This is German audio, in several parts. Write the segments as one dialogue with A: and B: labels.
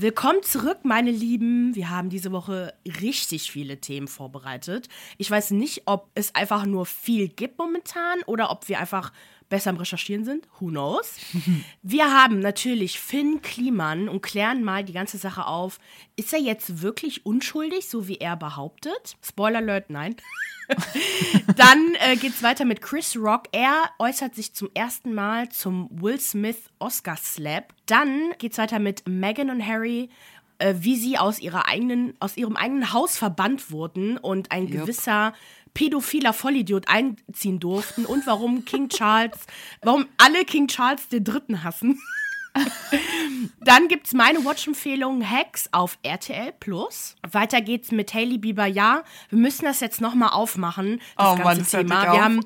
A: Willkommen zurück, meine Lieben. Wir haben diese Woche richtig viele Themen vorbereitet. Ich weiß nicht, ob es einfach nur viel gibt momentan oder ob wir einfach besser am Recherchieren sind. Who knows? wir haben natürlich Finn Kliman und klären mal die ganze Sache auf. Ist er jetzt wirklich unschuldig, so wie er behauptet? Spoiler Alert, nein. Dann äh, geht es weiter mit Chris Rock. Er äußert sich zum ersten Mal zum Will Smith Oscar Slap. Dann geht es weiter mit Meghan und Harry äh, wie sie aus, ihrer eigenen, aus ihrem eigenen Haus verbannt wurden und ein Jupp. gewisser pädophiler Vollidiot einziehen durften und warum King Charles, warum alle King Charles den Dritten hassen. Dann gibt es meine Watch-Empfehlung Hacks auf RTL Plus. Weiter geht's mit Hailey Bieber. Ja, wir müssen das jetzt nochmal aufmachen, das oh, ganze Mann, Thema. Wir haben,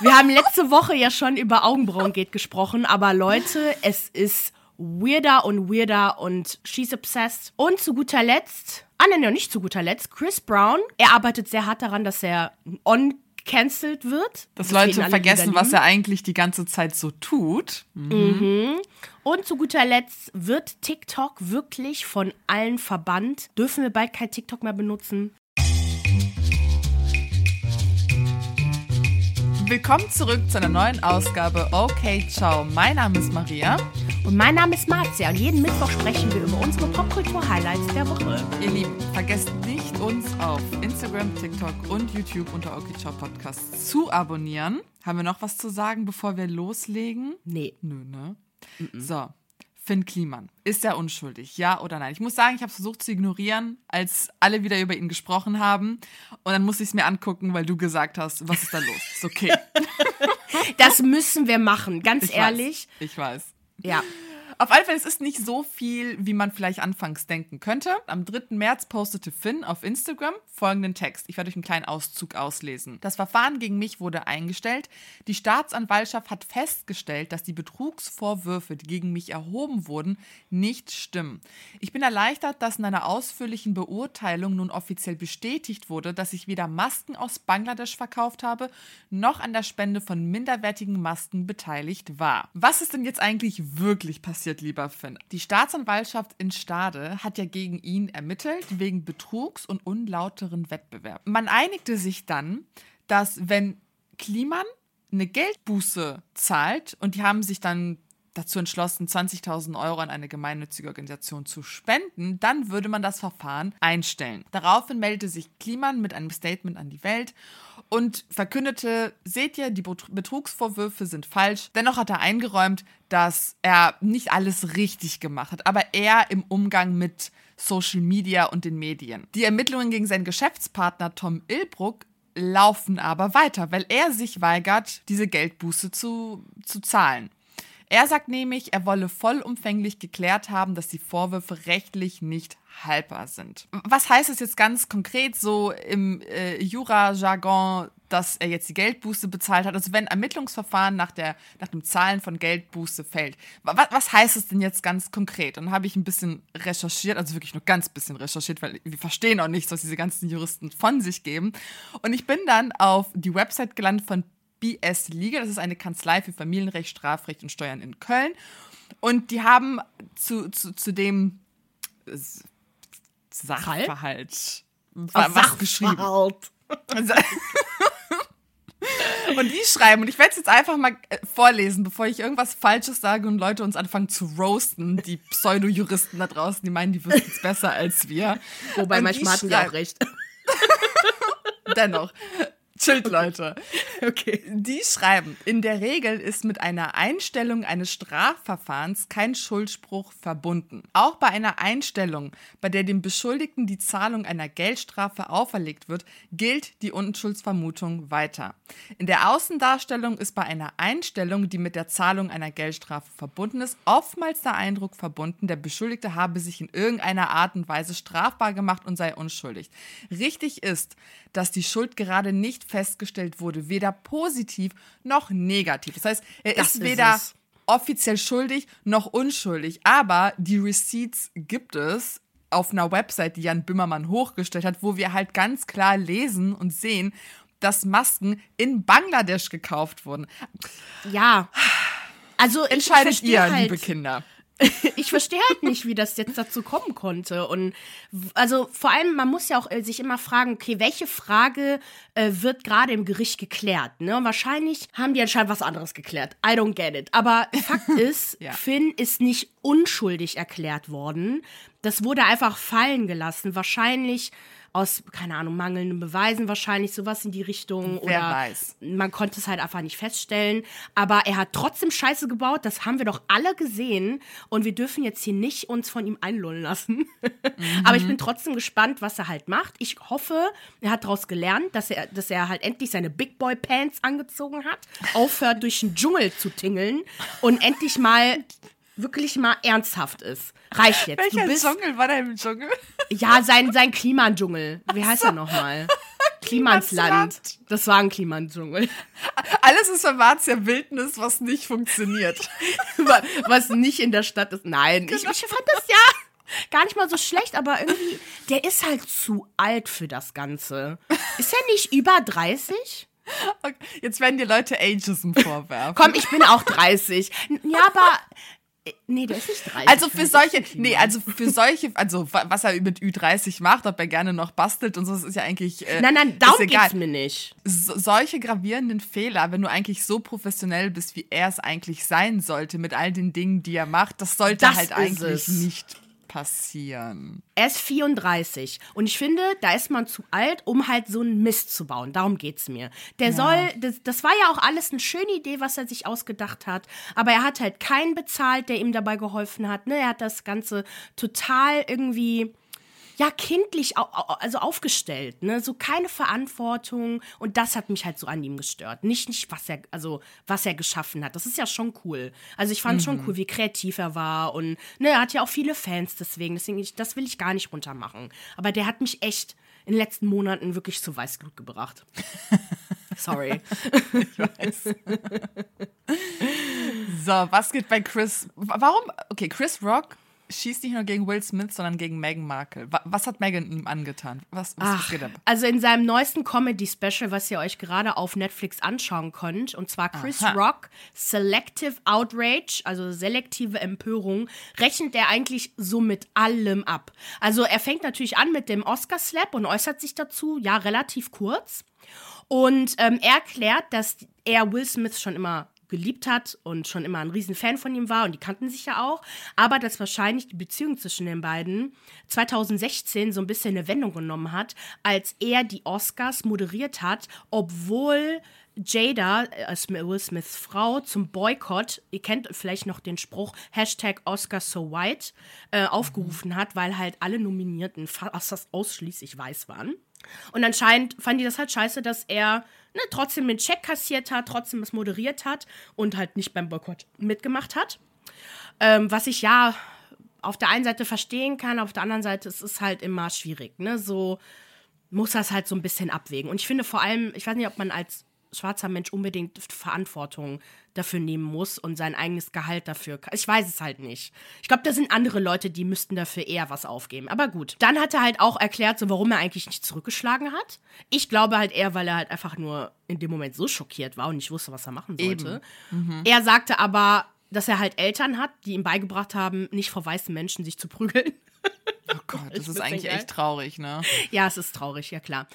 A: wir haben letzte Woche ja schon über Augenbrauen geht gesprochen, aber Leute, es ist weirder und weirder und she's obsessed. Und zu guter Letzt, ah nein, ja, nicht zu guter Letzt, Chris Brown. Er arbeitet sehr hart daran, dass er on cancelled wird.
B: Dass Leute vergessen, was er eigentlich die ganze Zeit so tut.
A: Mhm. Mhm. Und zu guter Letzt wird TikTok wirklich von allen verbannt. Dürfen wir bald kein TikTok mehr benutzen?
B: Willkommen zurück zu einer neuen Ausgabe Okay, ciao. Mein Name ist Maria.
A: Und mein Name ist Marzia und jeden Mittwoch sprechen wir über unsere Popkultur-Highlights der Woche.
B: Ihr Lieben, vergesst nicht, uns auf Instagram, TikTok und YouTube unter Okay Ciao Podcast zu abonnieren. Haben wir noch was zu sagen, bevor wir loslegen?
A: Nee.
B: Nö, ne? Mm -mm. So, Finn Kliman. Ist er unschuldig? Ja oder nein? Ich muss sagen, ich habe versucht zu ignorieren, als alle wieder über ihn gesprochen haben. Und dann musste ich es mir angucken, weil du gesagt hast, was ist da los? Ist okay.
A: das müssen wir machen, ganz
B: ich
A: ehrlich.
B: Weiß, ich weiß.
A: Ja.
B: Auf alle Fälle, es ist nicht so viel, wie man vielleicht anfangs denken könnte. Am 3. März postete Finn auf Instagram folgenden Text. Ich werde euch einen kleinen Auszug auslesen. Das Verfahren gegen mich wurde eingestellt. Die Staatsanwaltschaft hat festgestellt, dass die Betrugsvorwürfe, die gegen mich erhoben wurden, nicht stimmen. Ich bin erleichtert, dass in einer ausführlichen Beurteilung nun offiziell bestätigt wurde, dass ich weder Masken aus Bangladesch verkauft habe, noch an der Spende von minderwertigen Masken beteiligt war. Was ist denn jetzt eigentlich wirklich passiert? Passiert, lieber Finn? Die Staatsanwaltschaft in Stade hat ja gegen ihn ermittelt wegen Betrugs und unlauteren Wettbewerb. Man einigte sich dann, dass wenn Kliman eine Geldbuße zahlt und die haben sich dann dazu entschlossen, 20.000 Euro an eine gemeinnützige Organisation zu spenden, dann würde man das Verfahren einstellen. Daraufhin meldete sich Kliman mit einem Statement an die Welt und verkündete, seht ihr, die Betrugsvorwürfe sind falsch. Dennoch hat er eingeräumt, dass er nicht alles richtig gemacht hat, aber er im Umgang mit Social Media und den Medien. Die Ermittlungen gegen seinen Geschäftspartner Tom Ilbruck laufen aber weiter, weil er sich weigert, diese Geldbuße zu, zu zahlen. Er sagt nämlich, er wolle vollumfänglich geklärt haben, dass die Vorwürfe rechtlich nicht haltbar sind. Was heißt es jetzt ganz konkret so im äh, Jura-Jargon, dass er jetzt die Geldbuße bezahlt hat? Also wenn Ermittlungsverfahren nach, der, nach dem Zahlen von Geldbuße fällt, was, was heißt es denn jetzt ganz konkret? Und habe ich ein bisschen recherchiert, also wirklich nur ganz bisschen recherchiert, weil wir verstehen auch nichts, was diese ganzen Juristen von sich geben. Und ich bin dann auf die Website gelandet von BS Legal. Das ist eine Kanzlei für Familienrecht, Strafrecht und Steuern in Köln. Und die haben zu, zu, zu dem Sachverhalt
A: was, was geschrieben.
B: und die schreiben, und ich werde es jetzt einfach mal äh, vorlesen, bevor ich irgendwas Falsches sage und Leute uns anfangen zu roasten, die Pseudo-Juristen da draußen, die meinen, die wissen es besser als wir.
A: Wobei und manchmal hatten die auch recht.
B: Dennoch. Chillt. Okay. Die schreiben, in der Regel ist mit einer Einstellung eines Strafverfahrens kein Schuldspruch verbunden. Auch bei einer Einstellung, bei der dem Beschuldigten die Zahlung einer Geldstrafe auferlegt wird, gilt die Unschuldsvermutung weiter. In der Außendarstellung ist bei einer Einstellung, die mit der Zahlung einer Geldstrafe verbunden ist, oftmals der Eindruck verbunden, der Beschuldigte habe sich in irgendeiner Art und Weise strafbar gemacht und sei unschuldig. Richtig ist, dass die Schuld gerade nicht festgestellt wurde, weder positiv noch negativ. Das heißt, er das ist weder ist offiziell schuldig noch unschuldig, aber die Receipts gibt es auf einer Website, die Jan Bimmermann hochgestellt hat, wo wir halt ganz klar lesen und sehen, dass Masken in Bangladesch gekauft wurden.
A: Ja. Also
B: entscheidet ihr, halt, liebe Kinder.
A: ich verstehe halt nicht, wie das jetzt dazu kommen konnte. Und also vor allem, man muss ja auch äh, sich immer fragen, okay, welche Frage äh, wird gerade im Gericht geklärt? Ne? Und wahrscheinlich haben die anscheinend was anderes geklärt. I don't get it. Aber Fakt ist,
B: Ja.
A: Finn ist nicht unschuldig erklärt worden. Das wurde einfach fallen gelassen. Wahrscheinlich aus, keine Ahnung, mangelnden Beweisen, wahrscheinlich sowas in die Richtung.
B: Wer
A: oder
B: weiß.
A: man konnte es halt einfach nicht feststellen. Aber er hat trotzdem Scheiße gebaut. Das haben wir doch alle gesehen. Und wir dürfen jetzt hier nicht uns von ihm einlullen lassen. Aber ich bin trotzdem gespannt, was er halt macht. Ich hoffe, er hat daraus gelernt, dass er, dass er halt endlich seine Big Boy Pants angezogen hat, aufhört, durch den Dschungel zu tingeln und endlich mal wirklich mal ernsthaft ist. Reicht jetzt.
B: Welcher
A: du bist,
B: Dschungel war der im Dschungel?
A: ja, sein, sein Klimadschungel. Wie heißt er nochmal? Klimansland. Das war ein Klimadschungel.
B: Alles ist Marzia Wildnis, was nicht funktioniert.
A: Was nicht in der Stadt ist. Nein, ich, ich fand das ja gar nicht mal so schlecht, aber irgendwie, der ist halt zu alt für das Ganze. Ist er nicht über 30?
B: Okay, Jetzt werden dir Leute Ageism vorwerfen.
A: Komm, ich bin auch 30. Ja, aber. Äh, Nee, der ist nicht 30.
B: Also für solche, nee, also für solche, also wa- was er mit Ü30 macht, ob er gerne noch bastelt und so, das ist ja eigentlich. Äh,
A: Nein, nein,
B: ist
A: darum
B: egal.
A: geht's mir nicht.
B: So, solche gravierenden Fehler, wenn du eigentlich so professionell bist, wie er es eigentlich sein sollte, mit all den Dingen, die er macht, das sollte
A: Das
B: halt eigentlich
A: es.
B: nicht passieren.
A: Er ist 34 und ich finde, da ist man zu alt, um halt so einen Mist zu bauen. Darum geht's mir. Der soll, das, das war ja auch alles eine schöne Idee, was er sich ausgedacht hat, aber er hat halt keinen bezahlt, der ihm dabei geholfen hat. Ne? Er hat das Ganze total irgendwie ja kindlich also aufgestellt, ne, so keine Verantwortung und das hat mich halt so an ihm gestört. Nicht nicht was er also was er geschaffen hat. Das ist ja schon cool. Also ich fand schon cool, wie kreativ er war und ne, er hat ja auch viele Fans deswegen, deswegen ich, das will ich gar nicht runtermachen, aber der hat mich echt in den letzten Monaten wirklich zu Weißglut gebracht. Sorry.
B: So, was geht bei Chris? Wa- Warum? Okay, Chris Rock schießt nicht nur gegen Will Smith, sondern gegen Meghan Markle. Wa- Was hat Meghan ihm angetan? Was, was
A: Ach, also in seinem neuesten Comedy-Special, was ihr euch gerade auf Netflix anschauen könnt, und zwar Chris
B: Aha.
A: Rock, Selective Outrage, also selektive Empörung, rechnet er eigentlich so mit allem ab. Also er fängt natürlich an mit dem Oscar-Slap und äußert sich dazu, ja, relativ kurz. Und ähm, er erklärt, dass er Will Smith schon immer geliebt hat und schon immer ein Riesenfan von ihm war und die kannten sich ja auch, aber dass wahrscheinlich die Beziehung zwischen den beiden 2016 so ein bisschen eine Wendung genommen hat, als er die Oscars moderiert hat, obwohl Jada, äh, Will Smiths Frau, zum Boykott, ihr kennt vielleicht noch den Spruch, Hashtag Oscar so white, äh, aufgerufen hat, weil halt alle Nominierten fast ausschließlich weiß waren. Und anscheinend fanden die das halt scheiße, dass er ne, trotzdem den Check kassiert hat, trotzdem es moderiert hat und halt nicht beim Boykott mitgemacht hat. Ähm, was ich ja auf der einen Seite verstehen kann, auf der anderen Seite es ist halt immer schwierig. Ne? So muss das halt so ein bisschen abwägen. Und ich finde vor allem, ich weiß nicht, ob man als schwarzer Mensch unbedingt Verantwortung dafür nehmen muss und sein eigenes Gehalt dafür. Ich weiß es halt nicht. Ich glaube, da sind andere Leute, die müssten dafür eher was aufgeben. Aber gut. Dann hat er halt auch erklärt, so warum er eigentlich nicht zurückgeschlagen hat. Ich glaube halt eher, weil er halt einfach nur in dem Moment so schockiert war und nicht wusste, was er machen sollte. Er sagte aber, dass er halt Eltern hat, die ihm beigebracht haben, nicht vor weißen Menschen sich zu prügeln.
B: Oh Gott, das ist eigentlich echt traurig, ne?
A: Ja, es ist traurig, ja klar.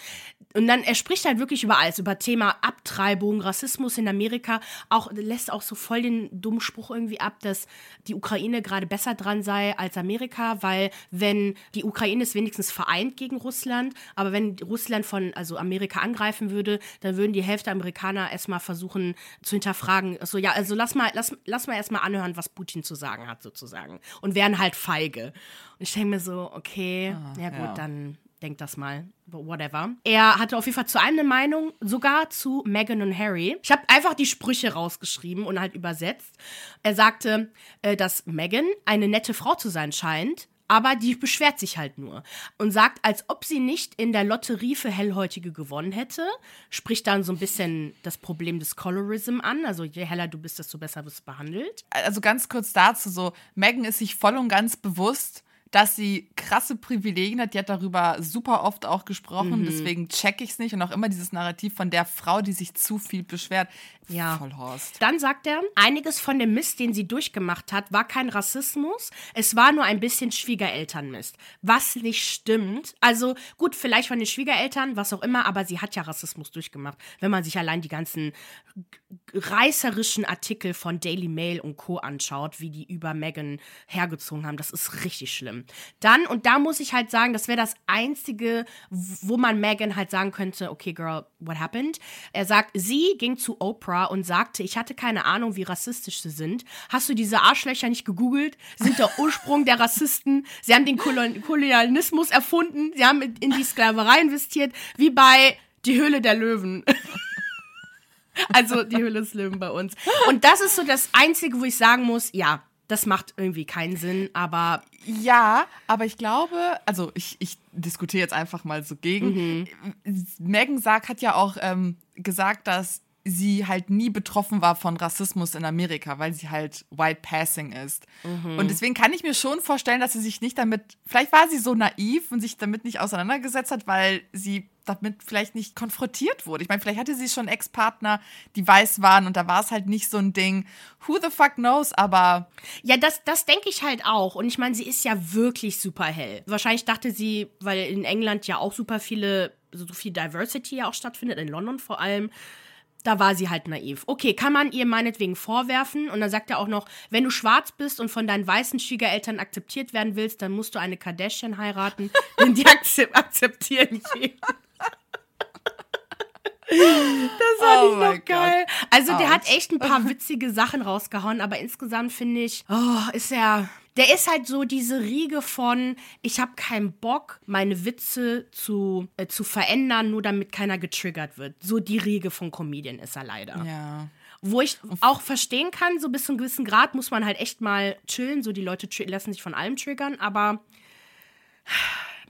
A: Und dann, er spricht halt wirklich über alles, über Thema Abtreibung, Rassismus in Amerika, auch, lässt auch so voll den dummen Spruch irgendwie ab, dass die Ukraine gerade besser dran sei als Amerika, weil wenn, die Ukraine ist wenigstens vereint gegen Russland, aber wenn Russland von, also Amerika angreifen würde, dann würden die Hälfte Amerikaner erstmal versuchen zu hinterfragen, so, ja, also lass mal, lass, lass mal erstmal anhören, was Putin zu sagen hat, sozusagen. Und wären halt feige. Und ich denke mir so, okay, ja gut,
B: ja.
A: dann denk das mal. Whatever. Er hatte auf jeden Fall zu einem eine Meinung, sogar zu Meghan und Harry. Ich habe einfach die Sprüche rausgeschrieben und halt übersetzt. Er sagte, äh, dass Meghan eine nette Frau zu sein scheint, aber die beschwert sich halt nur und sagt, als ob sie nicht in der Lotterie für Hellhäutige gewonnen hätte, spricht dann so ein bisschen das Problem des Colorism an. Also je heller du bist, desto besser wirst du behandelt.
B: Also ganz kurz dazu so, Megan ist sich voll und ganz bewusst, dass sie krasse Privilegien hat. Die hat darüber super oft auch gesprochen. Mhm. Deswegen check ich es nicht. Und auch immer dieses Narrativ von der Frau, die sich zu viel beschwert.
A: Ja. Voll Horst. Dann sagt er, einiges von dem Mist, den sie durchgemacht hat, war kein Rassismus. Es war nur ein bisschen Schwiegerelternmist. Was nicht stimmt. Also gut, vielleicht von den Schwiegereltern, was auch immer, aber sie hat ja Rassismus durchgemacht. Wenn man sich allein die ganzen reißerischen Artikel von Daily Mail und Co. anschaut, wie die über Megan hergezogen haben. Das ist richtig schlimm. Dann, und da muss ich halt sagen, das wäre das Einzige, wo man Megan halt sagen könnte, okay, girl, what happened? Er sagt, sie ging zu Oprah und sagte, ich hatte keine Ahnung, wie rassistisch sie sind. Hast du diese Arschlöcher nicht gegoogelt? Sind der Ursprung der Rassisten. Sie haben den Kolonialismus erfunden. Sie haben in die Sklaverei investiert, wie bei Die Höhle der Löwen. Also die Hülle des Löwen bei uns. Und das ist so das Einzige, wo ich sagen muss, ja, das macht irgendwie keinen Sinn, aber.
B: Ja, aber ich glaube, also ich, ich diskutiere jetzt einfach mal so gegen. Mhm. Megan Sark hat ja auch ähm, gesagt, dass sie halt nie betroffen war von Rassismus in Amerika, weil sie halt white passing ist. Mhm. Und deswegen kann ich mir schon vorstellen, dass sie sich nicht damit, vielleicht war sie so naiv und sich damit nicht auseinandergesetzt hat, weil sie damit vielleicht nicht konfrontiert wurde. Ich meine, vielleicht hatte sie schon Ex-Partner, die weiß waren und da war es halt nicht so ein Ding. Who the fuck knows, aber.
A: Ja, das, das denke ich halt auch. Und ich meine, sie ist ja wirklich super hell. Wahrscheinlich dachte sie, weil in England ja auch super viele, so viel Diversity ja auch stattfindet, in London vor allem, da war sie halt naiv. Okay, kann man ihr meinetwegen vorwerfen. Und dann sagt er auch noch, wenn du schwarz bist und von deinen weißen Schwiegereltern akzeptiert werden willst, dann musst du eine Kardashian heiraten, denn die akzeptieren jeden. Das fand oh ich noch geil. Gott. Also, der hat echt ein paar witzige Sachen rausgehauen, aber insgesamt finde ich, oh, ist er der ist halt so diese Riege von, ich habe keinen Bock, meine Witze zu, äh, zu verändern, nur damit keiner getriggert wird. So die Riege von Comedian ist er leider.
B: Ja.
A: Wo ich auch verstehen kann, so bis zu einem gewissen Grad muss man halt echt mal chillen. So die Leute lassen sich von allem triggern, aber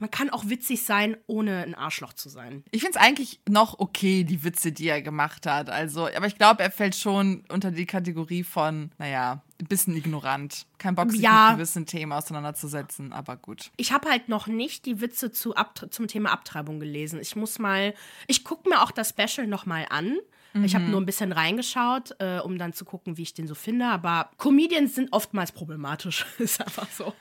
A: man kann auch witzig sein, ohne ein Arschloch zu sein.
B: Ich finde es eigentlich noch okay, die Witze, die er gemacht hat. Also, aber ich glaube, er fällt schon unter die Kategorie von, naja, ein bisschen ignorant. Kein Bock, sich ja. mit gewissen Themen auseinanderzusetzen, aber gut.
A: Ich habe halt noch nicht die Witze zu zum Thema Abtreibung gelesen. Ich muss mal, ich gucke mir auch das Special noch mal an. Mhm. Ich habe nur ein bisschen reingeschaut, äh, um dann zu gucken, wie ich den so finde. Aber Comedians sind oftmals problematisch. ist einfach so.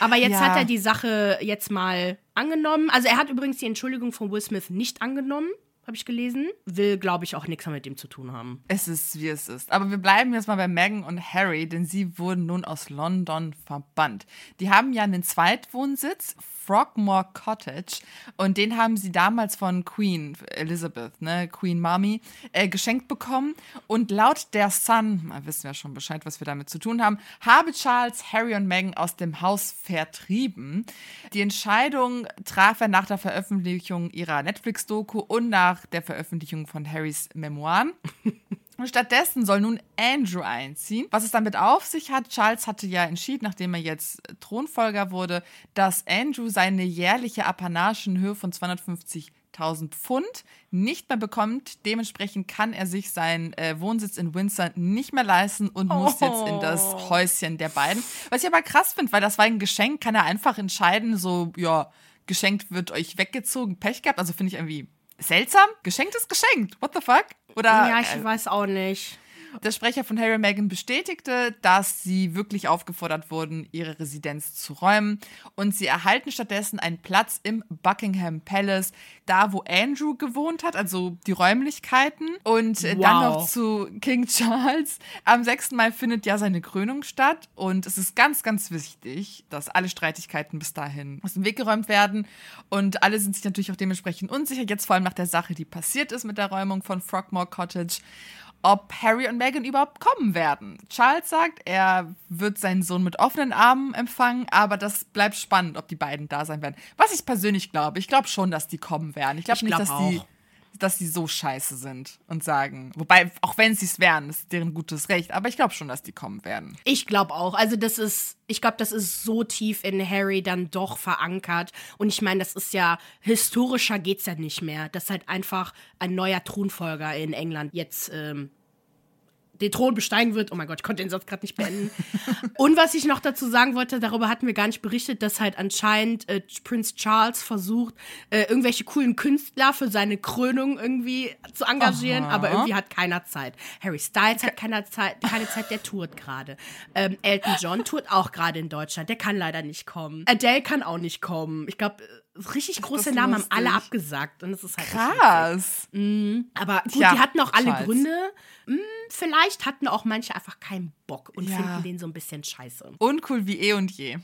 A: Aber jetzt ja. hat er die Sache jetzt mal angenommen. Also er hat übrigens die Entschuldigung von Will Smith nicht angenommen habe ich gelesen. Will, glaube ich, auch nichts mehr mit dem zu tun haben.
B: Es ist, wie es ist. Aber wir bleiben jetzt mal bei Meghan und Harry, denn sie wurden nun aus London verbannt. Die haben ja einen Zweitwohnsitz Frogmore Cottage und den haben sie damals von Queen Elizabeth, ne, Queen Mommy, äh, geschenkt bekommen. Und laut der Sun, wissen wir schon Bescheid, was wir damit zu tun haben, habe Charles Harry und Meghan aus dem Haus vertrieben. Die Entscheidung traf er nach der Veröffentlichung ihrer Netflix-Doku und nach der Veröffentlichung von Harrys Memoiren. Und stattdessen soll nun Andrew einziehen. Was es damit auf sich hat, Charles hatte ja entschieden, nachdem er jetzt Thronfolger wurde, dass Andrew seine jährliche Apanage in Höhe von 250.000 Pfund nicht mehr bekommt. Dementsprechend kann er sich seinen äh, Wohnsitz in Windsor nicht mehr leisten und oh. muss jetzt in das oh. Häuschen der beiden. Was ich aber krass finde, weil das war ein Geschenk, kann er einfach entscheiden, so, ja, geschenkt wird euch weggezogen, Pech gehabt. Also finde ich irgendwie seltsam. Geschenkt ist geschenkt. What the fuck?
A: Oder, ja, ich äh, weiß auch nicht.
B: Der Sprecher von Harry und Meghan bestätigte, dass sie wirklich aufgefordert wurden, ihre Residenz zu räumen. Und sie erhalten stattdessen einen Platz im Buckingham Palace, da wo Andrew gewohnt hat, also die Räumlichkeiten. Und wow. dann noch zu King Charles. Am 6. Mai findet ja seine Krönung statt. Und es ist ganz, ganz wichtig, dass alle Streitigkeiten bis dahin aus dem Weg geräumt werden. Und alle sind sich natürlich auch dementsprechend unsicher, jetzt vor allem nach der Sache, die passiert ist mit der Räumung von Frogmore Cottage ob Harry und Meghan überhaupt kommen werden. Charles sagt, er wird seinen Sohn mit offenen Armen empfangen, aber das bleibt spannend, ob die beiden da sein werden. Was ich persönlich glaube, ich glaube schon, dass die kommen werden. Ich glaube nicht, glaub dass auch. die dass sie so scheiße sind und sagen, wobei, auch wenn sie es wären, ist deren gutes Recht, aber ich glaube schon, dass die kommen werden.
A: Ich glaube auch. Also, das ist, ich glaube, das ist so tief in Harry dann doch verankert. Und ich meine, das ist ja, historischer geht's ja nicht mehr. Dass halt einfach ein neuer Thronfolger in England jetzt ähm, den Thron besteigen wird. Oh mein Gott, ich konnte den Satz gerade nicht beenden. und was ich noch dazu sagen wollte, darüber hatten wir gar nicht berichtet, dass halt anscheinend äh, Prinz Charles versucht, äh, irgendwelche coolen Künstler für seine Krönung irgendwie zu engagieren,
B: Aha.
A: aber irgendwie hat keiner Zeit. Harry Styles hat keine Zeit, keine Zeit, der tourt gerade. Ähm, Elton John tourt auch gerade in Deutschland, der kann leider nicht kommen. Adele kann auch nicht kommen. Ich glaube, richtig große Namen haben alle abgesagt und das ist halt.
B: Krass.
A: Aber gut,
B: Tja,
A: die hatten auch alle
B: Charles.
A: Gründe. Hm, vielleicht hatten auch manche einfach keinen Bock und
B: Ja.
A: finden den so ein bisschen scheiße.
B: Uncool wie eh und je.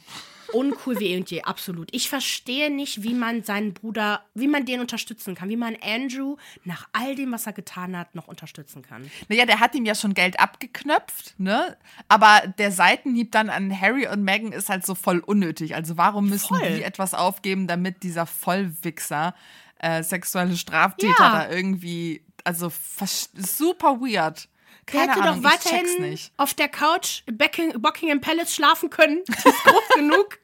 A: Uncool wie eh und je, absolut. Ich verstehe nicht, wie man seinen Bruder, wie man den unterstützen kann, wie man Andrew nach all dem, was er getan hat, noch unterstützen kann.
B: Naja, der hat ihm ja schon Geld abgeknöpft, ne? Aber der Seitenhieb dann an Harry und Meghan ist halt so voll unnötig. Also warum müssen
A: Voll.
B: die etwas aufgeben, damit dieser Vollwichser äh, sexuelle Straftäter
A: Ja.
B: da irgendwie, also super weird. Keine
A: hätte
B: Ahnung,
A: doch weiterhin auf der Couch Bucking- Buckingham Palace schlafen können. Die ist groß genug.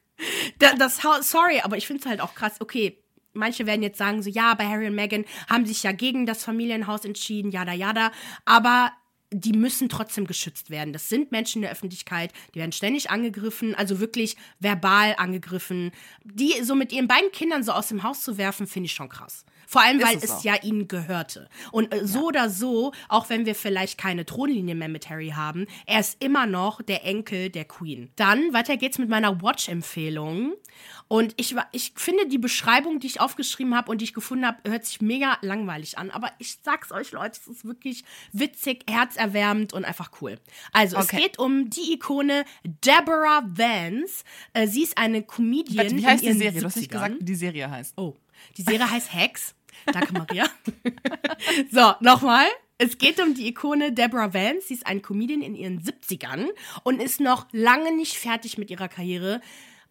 A: Da, das Haus, sorry, aber ich finde es halt auch krass. Okay, manche werden jetzt sagen so, ja, bei Harry und Meghan haben sich ja gegen das Familienhaus entschieden, jada, jada. Aber die müssen trotzdem geschützt werden. Das sind Menschen in der Öffentlichkeit, die werden ständig angegriffen, also wirklich verbal angegriffen. Die so mit ihren beiden Kindern so aus dem Haus zu werfen, finde ich schon krass. Vor allem, weil
B: es
A: es ja ihnen gehörte. Und äh, so oder so, auch wenn wir vielleicht keine Thronlinie mehr mit Harry haben, er ist immer noch der Enkel der Queen. Dann, weiter geht's mit meiner Watch-Empfehlung. Und ich, ich finde, die Beschreibung, die ich aufgeschrieben habe und die ich gefunden habe, hört sich mega langweilig an. Aber ich sag's euch, Leute, es ist wirklich witzig, herzerwärmend und einfach cool. Also,
B: Okay.
A: es geht um die Ikone Deborah Vance. Äh, sie ist eine Comedian.
B: Warte, wie heißt die Serie? Du hast nicht
A: 70ern.
B: gesagt, wie die Serie heißt.
A: Oh, die Serie heißt Hex. Danke, Maria. so, nochmal. Es geht um die Ikone Deborah Vance. Sie ist eine Comedian in ihren 70ern und ist noch lange nicht fertig mit ihrer Karriere.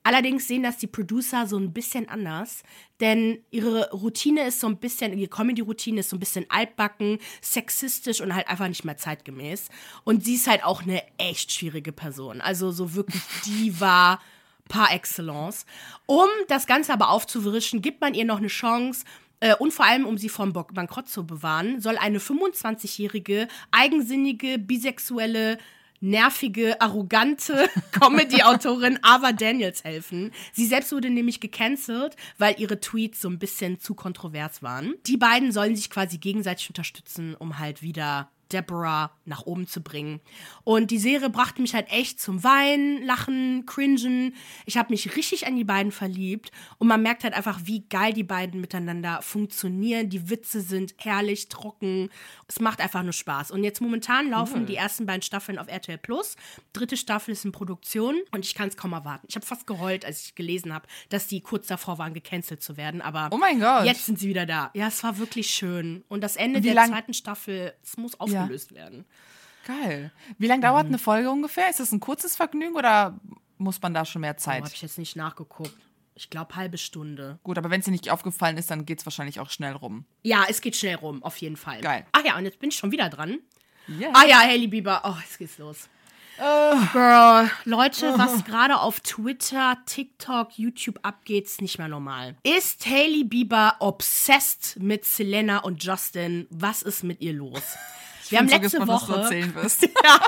A: Allerdings sehen das die Producer so ein bisschen anders, denn ihre Routine ist so ein bisschen, ihre Comedy-Routine ist so ein bisschen altbacken, sexistisch und halt einfach nicht mehr zeitgemäß. Und sie ist halt auch eine echt schwierige Person. Also so wirklich Diva par excellence. Um das Ganze aber aufzuwirschen, gibt man ihr noch eine Chance. äh, Und vor allem, um sie vom Bankrott zu bewahren, soll eine 25-jährige, eigensinnige, bisexuelle, nervige, arrogante Comedy-Autorin Ava Daniels helfen. Sie selbst wurde nämlich gecancelt, weil ihre Tweets so ein bisschen zu kontrovers waren. Die beiden sollen sich quasi gegenseitig unterstützen, um halt wieder Deborah nach oben zu bringen. Und die Serie brachte mich halt echt zum Weinen, Lachen, Cringen. Ich habe mich richtig an die beiden verliebt und man merkt halt einfach, wie geil die beiden miteinander funktionieren. Die Witze sind herrlich, trocken. Es macht einfach nur Spaß. Und jetzt momentan laufen die ersten beiden Staffeln auf RTL Plus. Dritte Staffel ist in Produktion und ich kann es kaum erwarten. Ich habe fast geheult, als ich gelesen habe, dass die kurz davor waren, gecancelt zu werden. Aber
B: Oh mein Gott.
A: jetzt sind sie wieder da. Ja, es war wirklich schön. Und das Ende
B: Wie
A: der zweiten Staffel, es muss aufgelöst werden.
B: Geil. Wie lange dauert eine Folge ungefähr? Ist das ein kurzes Vergnügen oder muss man da schon mehr
A: Oh,
B: Zeit?
A: habe ich jetzt nicht nachgeguckt. Ich glaube, halbe Stunde.
B: Gut, aber wenn es dir nicht aufgefallen ist, dann geht es wahrscheinlich auch schnell rum.
A: Ja, es geht schnell rum, auf jeden Fall.
B: Geil.
A: Ach ja, und jetzt bin ich schon wieder dran.
B: Ja.
A: Ah ja, Hailey Bieber. Oh, jetzt geht's los. Girl, Leute, was gerade auf Twitter, TikTok, YouTube abgeht, ist nicht mehr normal. Ist Hailey Bieber obsessed mit Selena und Justin? Was ist mit ihr los? Wir haben letzte
B: du
A: Woche. ja.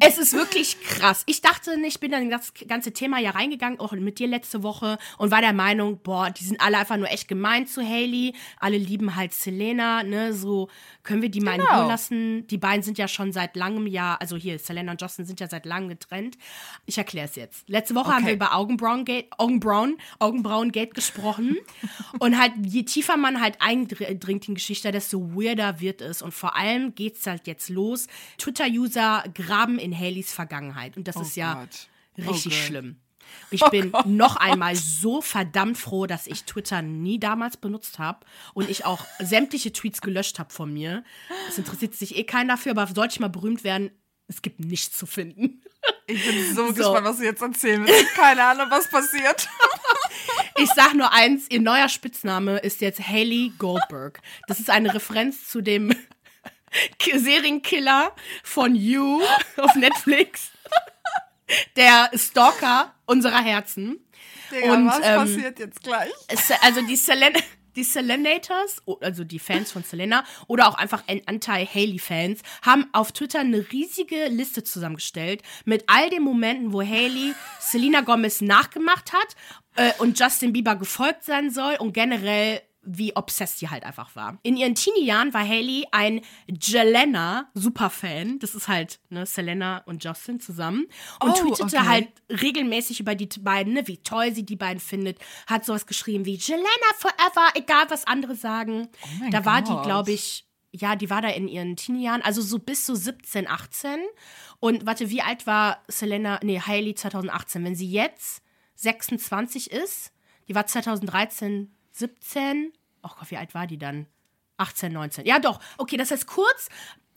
A: Es ist wirklich krass. Ich dachte, ich bin dann in das ganze Thema ja reingegangen, auch mit dir letzte Woche, und war der Meinung, boah, die sind alle einfach nur echt gemein zu Haley. Alle lieben halt Selena, ne? So können wir die mal in
B: Genau.
A: Ruhe lassen. Die beiden sind ja schon seit langem ja, also hier, Selena und Justin sind ja seit langem getrennt. Ich erkläre es jetzt. Letzte Woche haben
B: Okay.
A: wir über Augenbrauen-Gate, Augenbrauen, Augenbrauen-Gate gesprochen. und halt, je tiefer man halt eindringt in die Geschichte, desto weirder wird es. Und vor allem geht's halt jetzt los. Twitter-User graben in Haleys Vergangenheit. Und das ist ja
B: Gott. Oh
A: richtig
B: Gott.
A: schlimm. Ich bin noch einmal so verdammt froh, dass ich Twitter nie damals benutzt habe und ich auch sämtliche Tweets gelöscht habe von mir. Es interessiert sich eh keiner dafür, aber sollte ich mal berühmt werden, es gibt nichts zu finden.
B: Ich bin so,
A: So.
B: gespannt, was du jetzt erzählen willst. Keine Ahnung, was passiert.
A: Ich sag nur eins, ihr neuer Spitzname ist jetzt Haley Goldberg. Das ist eine Referenz zu dem Serienkiller von You auf Netflix. Der Stalker unserer Herzen.
B: Digga,
A: Und,
B: was
A: ähm,
B: passiert jetzt gleich?
A: Also die Selena, die Selenators, also die Fans von Selena oder auch einfach Anti-Haley-Fans, haben auf Twitter eine riesige Liste zusammengestellt mit all den Momenten, wo Haley Selena Gomez nachgemacht hat äh, und Justin Bieber gefolgt sein soll und generell wie obsessed sie halt einfach war. In ihren Teenie-Jahren war Haley ein Jelena-Superfan. Das ist halt ne, Selena und Justin zusammen. Und
B: Oh,
A: tweetete
B: okay.
A: halt regelmäßig über die beiden, ne, wie toll sie die beiden findet. Hat sowas geschrieben wie Jelena forever, egal was andere sagen.
B: Oh
A: da war die,
B: Gott.
A: glaube ich, ja, die war da in ihren Teenie-Jahren, also so bis so 17, 18. Und warte, wie alt war Selena, nee, Hailey 2018? Wenn sie jetzt 26 ist, die war 2013, 17. Oh Gott, wie alt war die dann? 18, 19. Ja, doch. Okay, das heißt kurz.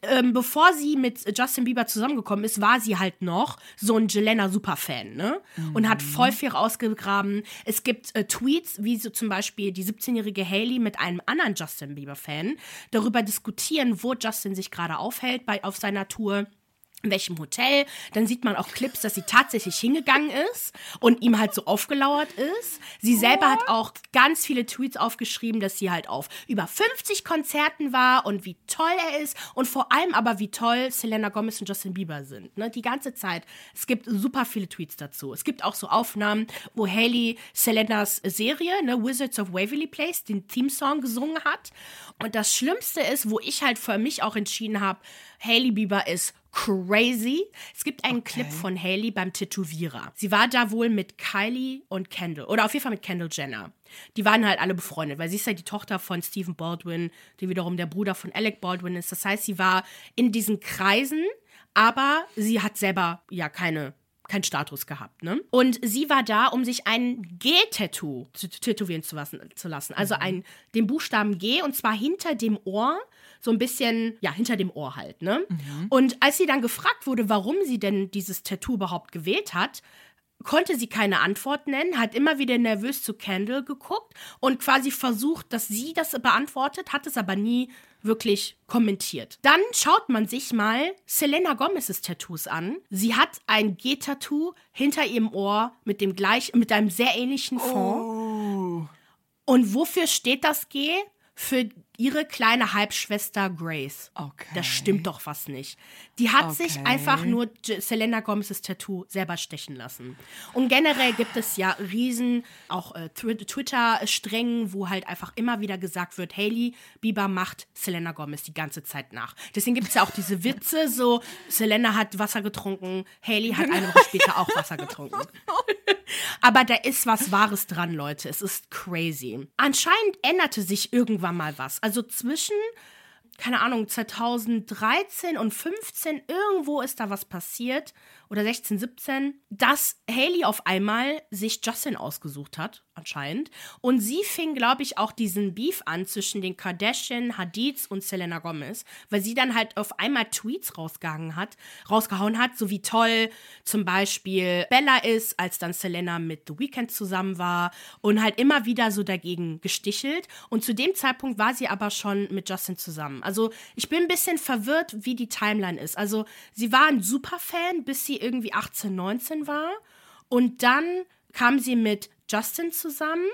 A: Ähm, bevor sie mit Justin Bieber zusammengekommen ist, war sie halt noch so ein Jelena-Superfan, ne? Und hat voll viel rausgegraben. Es gibt äh, Tweets, wie so zum Beispiel die 17-jährige Hailey mit einem anderen Justin Bieber-Fan darüber diskutieren, wo Justin sich gerade aufhält bei, auf seiner Tour in welchem Hotel. Dann sieht man auch Clips, dass sie tatsächlich hingegangen ist und ihm halt so aufgelauert ist. Sie selber hat auch ganz viele Tweets aufgeschrieben, dass sie halt auf über 50 Konzerten war und wie toll er ist und vor allem aber wie toll Selena Gomez und Justin Bieber sind. Ne? Die ganze Zeit. Es gibt super viele Tweets dazu. Es gibt auch so Aufnahmen, wo Haley Selenas Serie, ne, Wizards of Waverly Place, den Theme-Song gesungen hat. Und das Schlimmste ist, wo ich halt für mich auch entschieden habe, Hailey Bieber ist crazy. Es gibt einen Clip von Hailey beim Tätowierer. Sie war da wohl mit Kylie und Kendall. Oder auf jeden Fall mit Kendall Jenner. Die waren halt alle befreundet, weil sie ist ja die Tochter von Stephen Baldwin, die wiederum der Bruder von Alec Baldwin ist. Das heißt, sie war in diesen Kreisen, aber sie hat selber ja keine keinen Status gehabt, ne? Und sie war da, um sich ein G-Tattoo zu tätowieren zu lassen, zu lassen. Also ein, den Buchstaben G und zwar hinter dem Ohr, so ein bisschen, ja, hinter dem Ohr halt, ne? Und als sie dann gefragt wurde, warum sie denn dieses Tattoo überhaupt gewählt hat, konnte sie keine Antwort nennen, hat immer wieder nervös zu Kendall geguckt und quasi versucht, dass sie das beantwortet, hat es aber nie wirklich kommentiert. Dann schaut man sich mal Selena Gomez's Tattoos an. Sie hat ein G-Tattoo hinter ihrem Ohr mit dem gleich, mit einem sehr ähnlichen Fond. Und wofür steht das G? Für ihre kleine Halbschwester Grace.
B: Okay.
A: Das stimmt doch was nicht. Die hat sich
B: Okay.
A: einfach nur Selena Gomez's Tattoo selber stechen lassen. Und generell gibt es ja riesen auch äh, Twi- Twitter-Strängen, wo halt einfach immer wieder gesagt wird, Hailey Bieber macht Selena Gomez die ganze Zeit nach. Deswegen gibt es ja auch diese Witze, so Selena hat Wasser getrunken, Hailey hat eine Woche später auch Wasser getrunken. Aber da ist was Wahres dran, Leute. Es ist crazy. Anscheinend änderte sich irgendwann mal was. Also zwischen, keine Ahnung, 2013 und 15, irgendwo ist da was passiert. Oder 16, 17, dass Haley auf einmal sich Justin ausgesucht hat, anscheinend. Und sie fing, glaube ich, auch diesen Beef an zwischen den Kardashian, Hadids und Selena Gomez, weil sie dann halt auf einmal Tweets rausgehangen hat, rausgehauen hat, so wie toll zum Beispiel Bella ist, als dann Selena mit The Weeknd zusammen war und halt immer wieder so dagegen gestichelt. Und zu dem Zeitpunkt war sie aber schon mit Justin zusammen. Also ich bin ein bisschen verwirrt, wie die Timeline ist. Also sie war ein Superfan, bis sie irgendwie 18, 19 war. Und dann kam sie mit Justin zusammen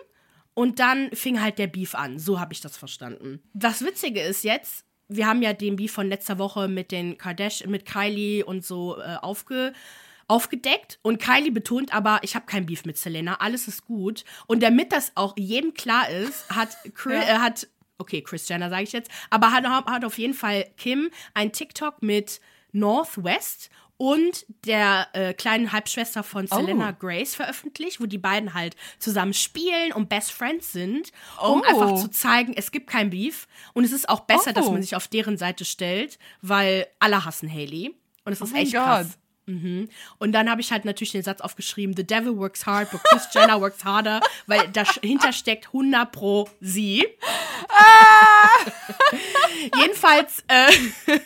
A: und dann fing halt der Beef an. So habe ich das verstanden. Das Witzige ist jetzt, wir haben ja den Beef von letzter Woche mit den Kardashian, mit Kylie und so äh, aufge, aufgedeckt. Und Kylie betont aber, ich habe kein Beef mit Selena, alles ist gut. Und damit das auch jedem klar ist, hat, Chris, äh, hat okay, Chris Jenner sage ich jetzt, aber hat, hat auf jeden Fall Kim ein TikTok mit Northwest und der äh, kleinen Halbschwester von Selena
B: Oh.
A: Grace veröffentlicht, wo die beiden halt zusammen spielen und Best Friends sind, um
B: Oh.
A: einfach zu zeigen, es gibt kein Beef und es ist auch besser, dass
B: Oh.
A: man sich auf deren Seite stellt, weil alle hassen Haley und es ist
B: Oh
A: echt
B: Gott.
A: krass. Mhm. Und dann habe ich halt natürlich den Satz aufgeschrieben, The devil works hard, but Chris Jenner works harder, weil dahinter steckt 100 pro sie. Jedenfalls, äh,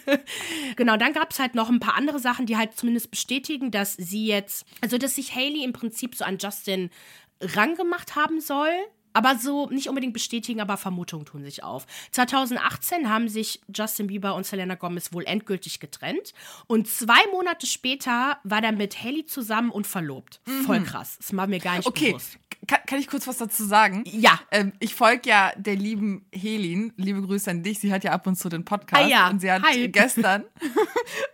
A: genau, dann gab es halt noch ein paar andere Sachen, die halt zumindest bestätigen, dass sie jetzt, also dass sich Haley im Prinzip so an Justin rangemacht haben soll. Aber so nicht unbedingt bestätigen, aber Vermutungen tun sich auf. 2018 haben sich Justin Bieber und Selena Gomez wohl endgültig getrennt und zwei Monate später war er mit Haley zusammen und verlobt. Voll krass. Das war mir gar nicht
B: Okay,
A: bewusst.
B: kann, kann ich kurz was dazu sagen?
A: Ja.
B: Ähm, ich folge ja der lieben Helin. Liebe Grüße an dich. Sie hört ja ab und zu den Podcast.
A: Ah ja,
B: Und sie hat
A: hi.
B: gestern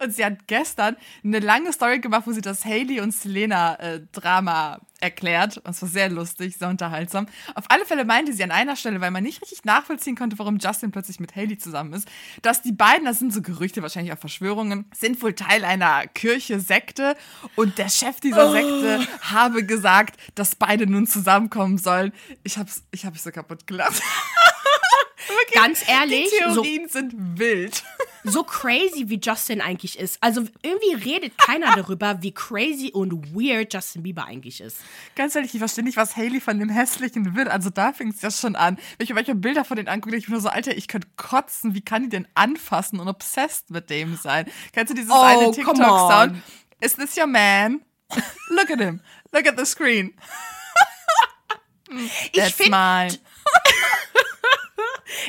B: und sie hat gestern eine lange Story gemacht, wo sie das Haley und Selena äh, Drama erklärt. Und es war sehr lustig, sehr unterhaltsam. Auf alle Fälle meinte sie an einer Stelle, weil man nicht richtig nachvollziehen konnte, warum Justin plötzlich mit Haley zusammen ist, dass die beiden, das sind so Gerüchte, wahrscheinlich auch Verschwörungen, sind wohl Teil einer Kirche, Sekte und der Chef dieser Sekte habe gesagt, dass beide nun zusammenkommen sollen. Ich hab's, ich hab mich so kaputt gelacht.
A: Ganz
B: Die
A: ehrlich, so,
B: Theorien sind wild.
A: So crazy wie Justin eigentlich ist. Also irgendwie redet keiner darüber, wie crazy und weird Justin Bieber eigentlich ist.
B: Ganz ehrlich, ich verstehe nicht, was Haley von dem Hässlichen will. Also da fängt es ja schon an. Wenn ich mir manche Bilder von denen angucke, ich bin nur so, Alter, ich könnte kotzen. Wie kann die denn anfassen und obsessed mit dem sein? Kennst du dieses
A: Oh,
B: eine TikTok-Sound? Is this your man? Look at him. Look at the screen.
A: Ich
B: That's
A: finde
B: mine.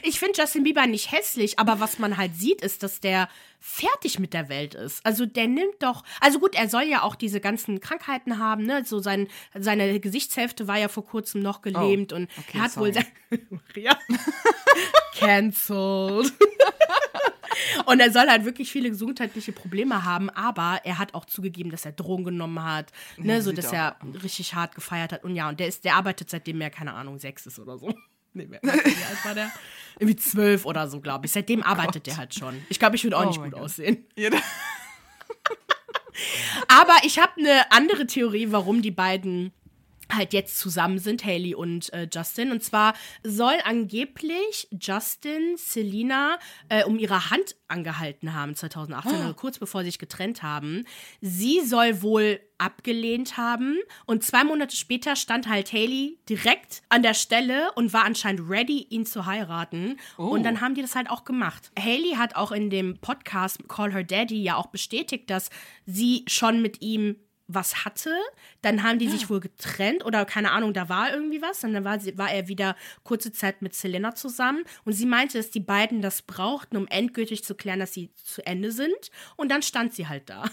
A: ich find Justin Bieber nicht hässlich, aber was man halt sieht, ist, dass der fertig mit der Welt ist. Also der nimmt doch, also gut, er soll ja auch diese ganzen Krankheiten haben, ne? So sein, seine Gesichtshälfte war ja vor kurzem noch gelähmt und
B: Oh, okay,
A: er hat wohl
B: sorry.
A: sein, Maria, cancelled. Und er soll halt wirklich viele gesundheitliche Probleme haben, aber er hat auch zugegeben, dass er Drogen genommen hat, ne, so
B: sieht
A: dass er richtig hart gefeiert hat. Und ja, und der ist, der arbeitet seitdem er, keine Ahnung, sechs ist oder so. Nee, mehr. Wie alt war der? Irgendwie zwölf oder so, glaube ich. Seitdem arbeitet er halt schon. Ich glaube, ich würde auch
B: Oh
A: nicht gut
B: Gott.
A: aussehen.
B: Jeder-
A: Aber ich habe eine andere Theorie, warum die beiden halt jetzt zusammen sind, Haley und äh, Justin. Und zwar soll angeblich Justin Selina äh, um ihre Hand angehalten haben 2018, also kurz bevor sie sich getrennt haben. Sie soll wohl abgelehnt haben und zwei Monate später stand halt Haley direkt an der Stelle und war anscheinend ready, ihn zu heiraten. Und dann haben die das halt auch gemacht. Haley hat auch in dem Podcast Call Her Daddy ja auch bestätigt, dass sie schon mit ihm was hatte, dann haben die sich wohl getrennt oder keine Ahnung, da war irgendwie was. Und dann war, sie, war er wieder kurze Zeit mit Selena zusammen. Und sie meinte, dass die beiden das brauchten, um endgültig zu klären, dass sie zu Ende sind. Und dann stand sie halt da.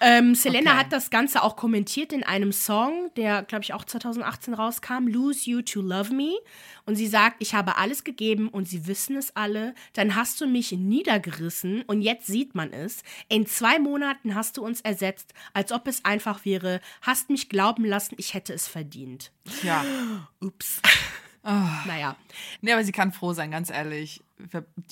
A: Ähm, Selena
B: Okay.
A: hat das Ganze auch kommentiert in einem Song, der, glaube ich, auch 2018 rauskam, Lose You to Love Me. Und sie sagt, ich habe alles gegeben und sie wissen es alle. Dann hast du mich niedergerissen und jetzt sieht man es. In zwei Monaten hast du uns ersetzt, als ob es einfach wäre. Hast mich glauben lassen, ich hätte es verdient.
B: Ja.
A: Ups.
B: Ah.
A: Naja.
B: Nee, aber sie kann froh sein, ganz ehrlich.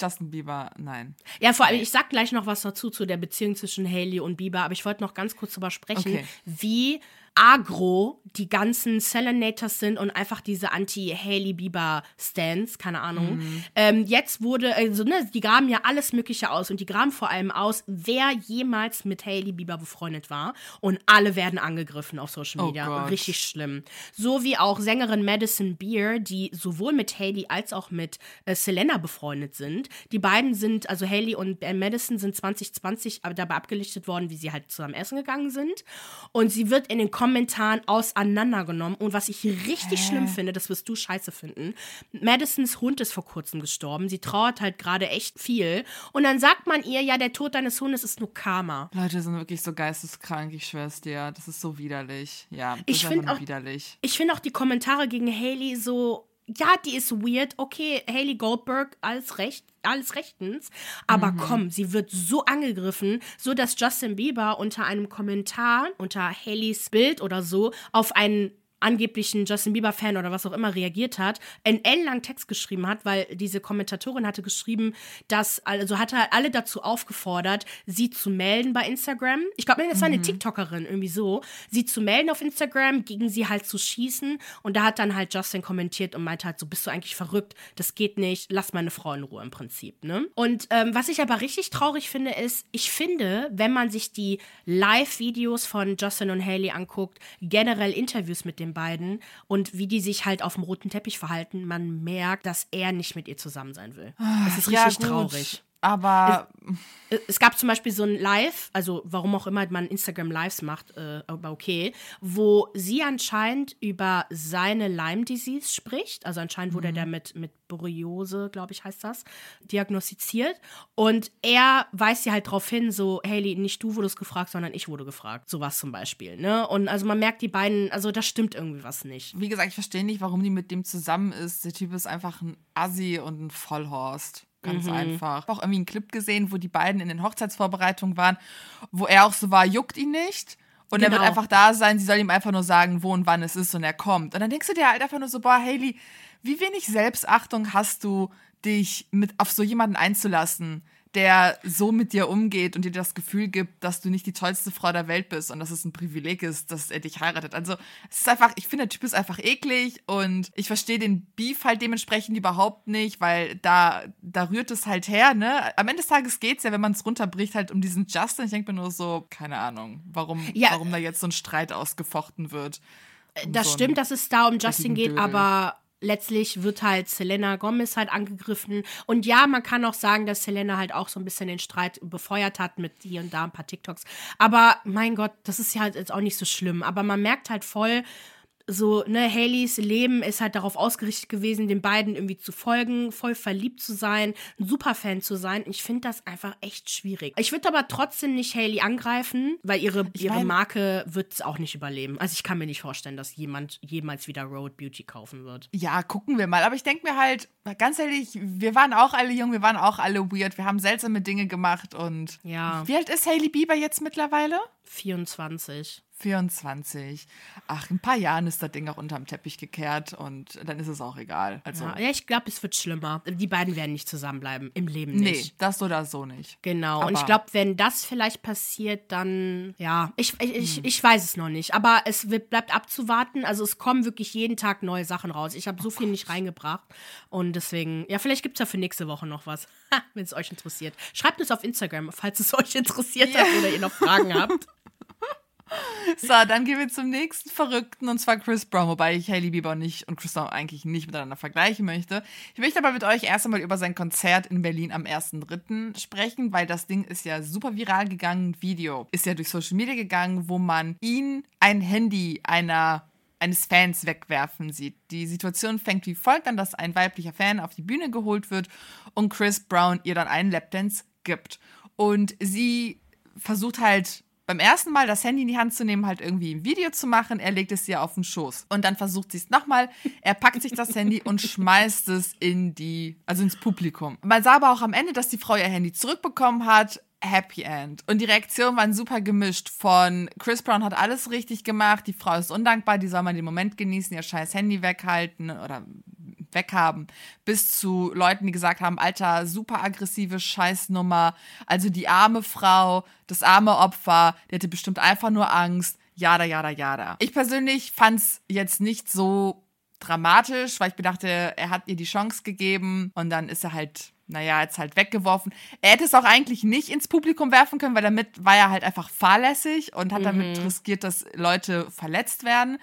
B: Justin Bieber, nein.
A: Ja, vor allem, ich sag gleich noch was dazu zu der Beziehung zwischen Haley und Bieber, aber ich wollte noch ganz kurz darüber sprechen,
B: Okay.
A: wie agro die ganzen Selenators sind und einfach diese Anti-Haley-Bieber-Stands, keine Ahnung. Ähm, jetzt wurde, also, ne, die graben ja alles Mögliche aus und die graben vor allem aus, wer jemals mit Haley Bieber befreundet war und alle werden angegriffen auf Social
B: Oh
A: Media.
B: Gott.
A: Richtig schlimm. So wie auch Sängerin Madison Beer, die sowohl mit Haley als auch mit äh, Selena befreundet sind. Die beiden sind, also Haley und äh, Madison sind 2020 aber dabei abgelichtet worden, wie sie halt zusammen essen gegangen sind. Und sie wird in den Kommentaren auseinandergenommen. Und was ich richtig schlimm finde, das wirst du scheiße finden. Madisons Hund ist vor kurzem gestorben. Sie trauert halt gerade echt viel. Und dann sagt man ihr, ja, der Tod deines Hundes ist nur Karma.
B: Leute sind wirklich so geisteskrank, ich schwör's dir. Das ist so widerlich. Ja, das
A: Ich
B: ist einfach
A: auch-
B: widerlich.
A: Ich finde auch die Kommentare gegen Haley so, ja, die ist weird. Okay, Haley Goldberg, alles recht, alles rechtens. Aber komm, sie wird so angegriffen, so dass Justin Bieber unter einem Kommentar, unter Haleys Bild oder so, auf einen angeblichen Justin Bieber-Fan oder was auch immer reagiert hat, einen ellenlangen Text geschrieben hat, weil diese Kommentatorin hatte geschrieben, dass, also hat er alle dazu aufgefordert, sie zu melden bei Instagram. Ich glaube, das war eine TikTokerin, irgendwie so, sie zu melden auf Instagram, gegen sie halt zu schießen. Und da hat dann halt Justin kommentiert und meinte halt so, bist du eigentlich verrückt? Das geht nicht, lass meine Frau in Ruhe im Prinzip, ne? Und ähm, was ich aber richtig traurig finde, ist, ich finde, wenn man sich die Live-Videos von Justin und Haley anguckt, generell Interviews mit den beiden und wie die sich halt auf dem roten Teppich verhalten, man merkt, dass er nicht mit ihr zusammen sein will. Das ist
B: Ja,
A: richtig
B: gut.
A: traurig.
B: Aber
A: Es gab zum Beispiel so ein Live, also warum auch immer man Instagram Lives macht, äh, aber okay, wo sie anscheinend über seine Lyme Disease spricht. Also anscheinend wurde er damit mit Borreliose, glaube ich, heißt das, diagnostiziert. Und er weist sie halt darauf hin, so, Haley, nicht du wurdest gefragt, sondern ich wurde gefragt. Sowas zum Beispiel. Ne? Und also man merkt die beiden, also da stimmt irgendwie was nicht.
B: wie gesagt, ich verstehe nicht, warum die mit dem zusammen ist. Der Typ ist einfach ein Assi und ein Vollhorst. Ganz einfach. Ich habe auch irgendwie einen Clip gesehen, wo die beiden in den Hochzeitsvorbereitungen waren, wo er auch so war, juckt ihn nicht. Und er wird
A: Genau.
B: einfach da sein, sie soll ihm einfach nur sagen, wo und wann es ist und er kommt. Und dann denkst du dir halt einfach nur so, boah, Haley, wie wenig Selbstachtung hast du, dich mit auf so jemanden einzulassen, der so mit dir umgeht und dir das Gefühl gibt, dass du nicht die tollste Frau der Welt bist und dass es ein Privileg ist, dass er dich heiratet. Also es ist einfach, ich finde, der Typ ist einfach eklig und ich verstehe den Beef halt dementsprechend überhaupt nicht, weil da, da rührt es halt her, ne? Am Ende des Tages geht's ja, wenn man es runterbricht, halt um diesen Justin. Ich denke mir nur so, keine Ahnung, warum,
A: Ja.
B: warum da jetzt so ein Streit ausgefochten wird. Um
A: Das
B: so
A: stimmt, dass es da um Justin geht,
B: Dödel.
A: aber letztlich wird halt Selena Gomez halt angegriffen. Und ja, man kann auch sagen, dass Selena halt auch so ein bisschen den Streit befeuert hat mit hier und da ein paar TikToks. Aber mein Gott, das ist ja halt jetzt auch nicht so schlimm. Aber man merkt halt voll, so, ne, Haleys Leben ist halt darauf ausgerichtet gewesen, den beiden irgendwie zu folgen, voll verliebt zu sein, ein Superfan zu sein. Ich finde das einfach echt schwierig. Ich würde aber trotzdem nicht Haley angreifen, weil ihre, ihre
B: mein-
A: Marke wird es auch nicht überleben. Also ich kann mir nicht vorstellen, dass jemand jemals wieder Road Beauty kaufen wird.
B: Ja, gucken wir mal. Aber ich denke mir halt, ganz ehrlich, wir waren auch alle jung, wir waren auch alle weird, wir haben seltsame Dinge gemacht und.
A: Ja.
B: Wie alt ist Hailey Bieber jetzt mittlerweile?
A: 24.
B: 24. Ach, in ein paar Jahren ist das Ding auch unterm Teppich gekehrt und dann ist es auch egal. Also,
A: Ja, ich glaube, es wird schlimmer. Die beiden werden nicht zusammenbleiben. Im Leben
B: nee,
A: nicht.
B: das oder so nicht.
A: Genau. und ich
B: Aber-
A: glaube, wenn das vielleicht passiert, dann, ja, ich, ich,
B: Hm.
A: ich, ich weiß es noch nicht. Aber es wird, bleibt abzuwarten. Also es kommen wirklich jeden Tag neue Sachen raus. Ich habe so viel nicht reingebracht. Und deswegen, ja, vielleicht gibt es ja für nächste Woche noch was, wenn es euch interessiert. Schreibt es auf Instagram, falls es euch interessiert
B: Ja.
A: hat oder ihr noch Fragen habt.
B: So, dann gehen wir zum nächsten Verrückten und zwar Chris Brown, wobei ich Hailey Bieber nicht und Chris Brown eigentlich nicht miteinander vergleichen möchte. Ich möchte aber mit euch erst einmal über sein Konzert in Berlin am 1.3. sprechen, weil das Ding ist ja super viral gegangen. Ein Video ist ja durch Social Media gegangen, wo man ihn ein Handy einer eines Fans wegwerfen sieht. Die Situation fängt wie folgt an, dass ein weiblicher Fan auf die Bühne geholt wird und Chris Brown ihr dann einen Lapdance gibt. Und sie versucht halt beim ersten Mal das Handy in die Hand zu nehmen, halt irgendwie ein Video zu machen. Er legt es ihr auf den Schoß. Und dann versucht sie es nochmal. Er packt sich das Handy und schmeißt es in die, also ins Publikum. Man sah aber auch am Ende, dass die Frau ihr Handy zurückbekommen hat. Happy End. Und die Reaktionen waren super gemischt. Von Chris Brown hat alles richtig gemacht, die Frau ist undankbar, die soll mal den Moment genießen, ihr scheiß Handy weghalten oder weghaben, bis zu Leuten, die gesagt haben, Alter, super aggressive Scheißnummer, also die arme Frau, das arme Opfer, der hatte bestimmt einfach nur Angst, jada, jada, jada. Ich persönlich fand's jetzt nicht so dramatisch, weil ich bedachte, er hat ihr die Chance gegeben und dann ist er halt, naja, jetzt halt weggeworfen. Er hätte es auch eigentlich nicht ins Publikum werfen können, weil damit war er halt einfach fahrlässig und hat damit riskiert, dass Leute verletzt werden.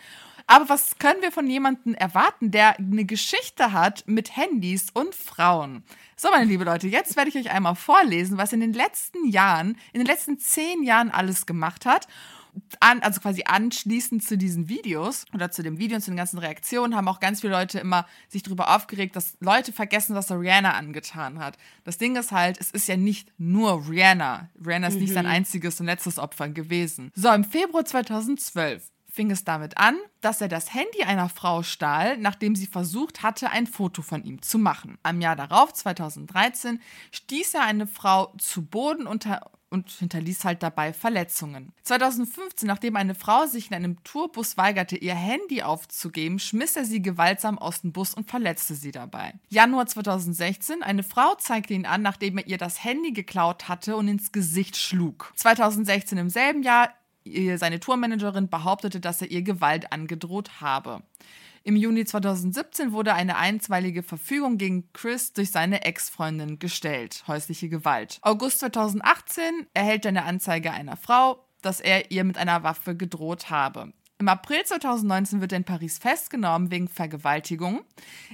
B: Aber was können wir von jemandem erwarten, der eine Geschichte hat mit Handys und Frauen? So, meine liebe Leute, jetzt werde ich euch einmal vorlesen, was in den letzten Jahren, in den letzten zehn Jahren alles gemacht hat. An, also quasi anschließend zu diesen Videos oder zu dem Video und zu den ganzen Reaktionen haben auch ganz viele Leute immer sich darüber aufgeregt, dass Leute vergessen, was Rihanna angetan hat. Das Ding ist halt, es ist ja nicht nur Rihanna. Rihanna ist nicht sein einziges und letztes Opfer gewesen. So, im Februar 2012 fing es damit an, dass er das Handy einer Frau stahl, nachdem sie versucht hatte, ein Foto von ihm zu machen. Am Jahr darauf, 2013, stieß er eine Frau zu Boden unter und hinterließ halt dabei Verletzungen. 2015, nachdem eine Frau sich in einem Tourbus weigerte, ihr Handy aufzugeben, schmiss er sie gewaltsam aus dem Bus und verletzte sie dabei. Januar 2016, eine Frau zeigte ihn an, nachdem er ihr das Handy geklaut hatte und ins Gesicht schlug. 2016 im selben Jahr seine Tourmanagerin behauptete, dass er ihr Gewalt angedroht habe. Im Juni 2017 wurde eine einstweilige Verfügung gegen Chris durch seine Ex-Freundin gestellt, häusliche Gewalt. August 2018 erhält er eine Anzeige einer Frau, dass er ihr mit einer Waffe gedroht habe. Im April 2019 wird er in Paris festgenommen wegen Vergewaltigung.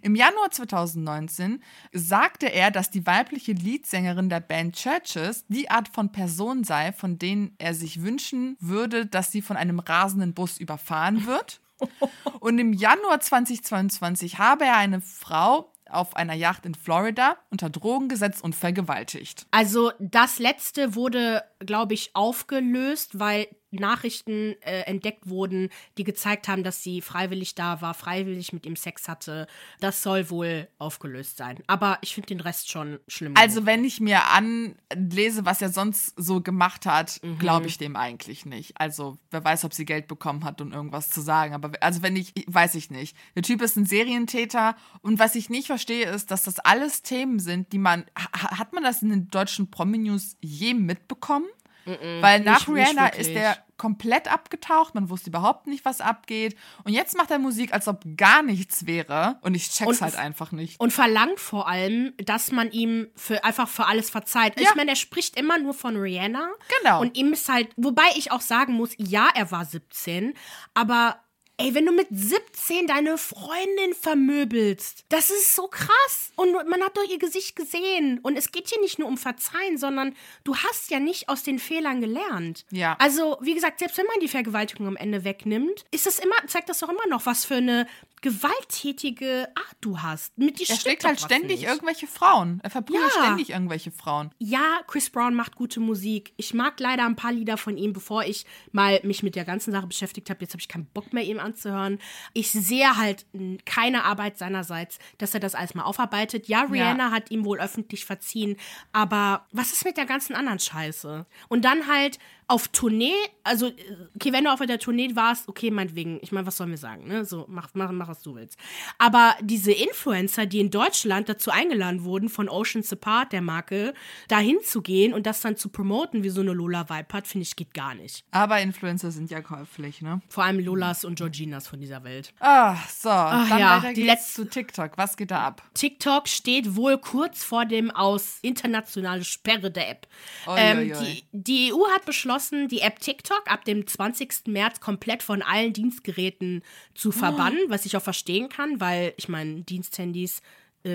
B: Im Januar 2019 sagte er, dass die weibliche Leadsängerin der Band Churches die Art von Person sei, von denen er sich wünschen würde, dass sie von einem rasenden Bus überfahren wird. Und im Januar 2022 habe er eine Frau auf einer Yacht in Florida unter Drogen gesetzt und vergewaltigt.
A: Also das letzte wurde, glaube ich, aufgelöst, weil Nachrichten äh, entdeckt wurden, die gezeigt haben, dass sie freiwillig da war, freiwillig mit ihm Sex hatte. Das soll wohl aufgelöst sein. Aber ich finde den Rest schon schlimm.
B: Also, wenn ich mir anlese, was er sonst so gemacht hat, mhm. glaube ich dem eigentlich nicht. Also, wer weiß, ob sie Geld bekommen hat, um irgendwas zu sagen. Aber also, wenn ich, weiß ich nicht. Der Typ ist ein Serientäter. Und was ich nicht verstehe, ist, dass das alles Themen sind, die man. Hat man das in den deutschen Promi-News je mitbekommen? Mm Weil nach nicht, Rihanna nicht ist der komplett abgetaucht, man wusste überhaupt nicht, was abgeht. Und jetzt macht er Musik, als ob gar nichts wäre. Und ich check's und, halt einfach nicht.
A: Und verlangt vor allem, dass man ihm für, einfach für alles verzeiht. Ja. Ich meine, er spricht immer nur von Rihanna.
B: Genau.
A: Und ihm ist halt, wobei ich auch sagen muss, ja, er war 17, aber Ey, wenn du mit 17 deine Freundin vermöbelst, das ist so krass. Und man hat doch ihr Gesicht gesehen. Und es geht hier nicht nur um Verzeihen, sondern du hast ja nicht aus den Fehlern gelernt.
B: Ja.
A: Also, wie gesagt, selbst wenn man die Vergewaltigung am Ende wegnimmt, ist das immer, zeigt das doch immer noch, was für eine gewalttätige Art du hast.
B: Mit die er schlägt halt ständig nicht. irgendwelche Frauen. Er verprügelt ja. ständig irgendwelche Frauen.
A: Ja, Chris Brown macht gute Musik. Ich mag leider ein paar Lieder von ihm, bevor ich mal mich mit der ganzen Sache beschäftigt habe. Jetzt habe ich keinen Bock mehr, ihm anzuhören. Ich sehe halt keine Arbeit seinerseits, dass er das alles mal aufarbeitet. Ja, Rihanna ja. hat ihm wohl öffentlich verziehen, aber was ist mit der ganzen anderen Scheiße? Und dann halt auf Tournee, also, okay, wenn du auf der Tournee warst, okay, meinetwegen, ich meine, was sollen wir sagen, ne? So, mach, mach, mach, was du willst. Aber diese Influencer, die in Deutschland dazu eingeladen wurden, von Ocean's Apart, der Marke, da hinzugehen und das dann zu promoten, wie so eine Lola-Vibe hat, finde ich, geht gar nicht.
B: Aber Influencer sind ja käuflich, ne?
A: Vor allem Lolas und Georginas von dieser Welt.
B: Ah, so, Ach, dann ja, die geht's zu TikTok. Was geht da ab?
A: TikTok steht wohl kurz vor dem aus internationale Sperre der App. Ähm. Die, die EU hat beschlossen, beschlossen, die App TikTok ab dem 20. März komplett von allen Dienstgeräten zu verbannen, oh. was ich auch verstehen kann, weil ich meine, Diensthandys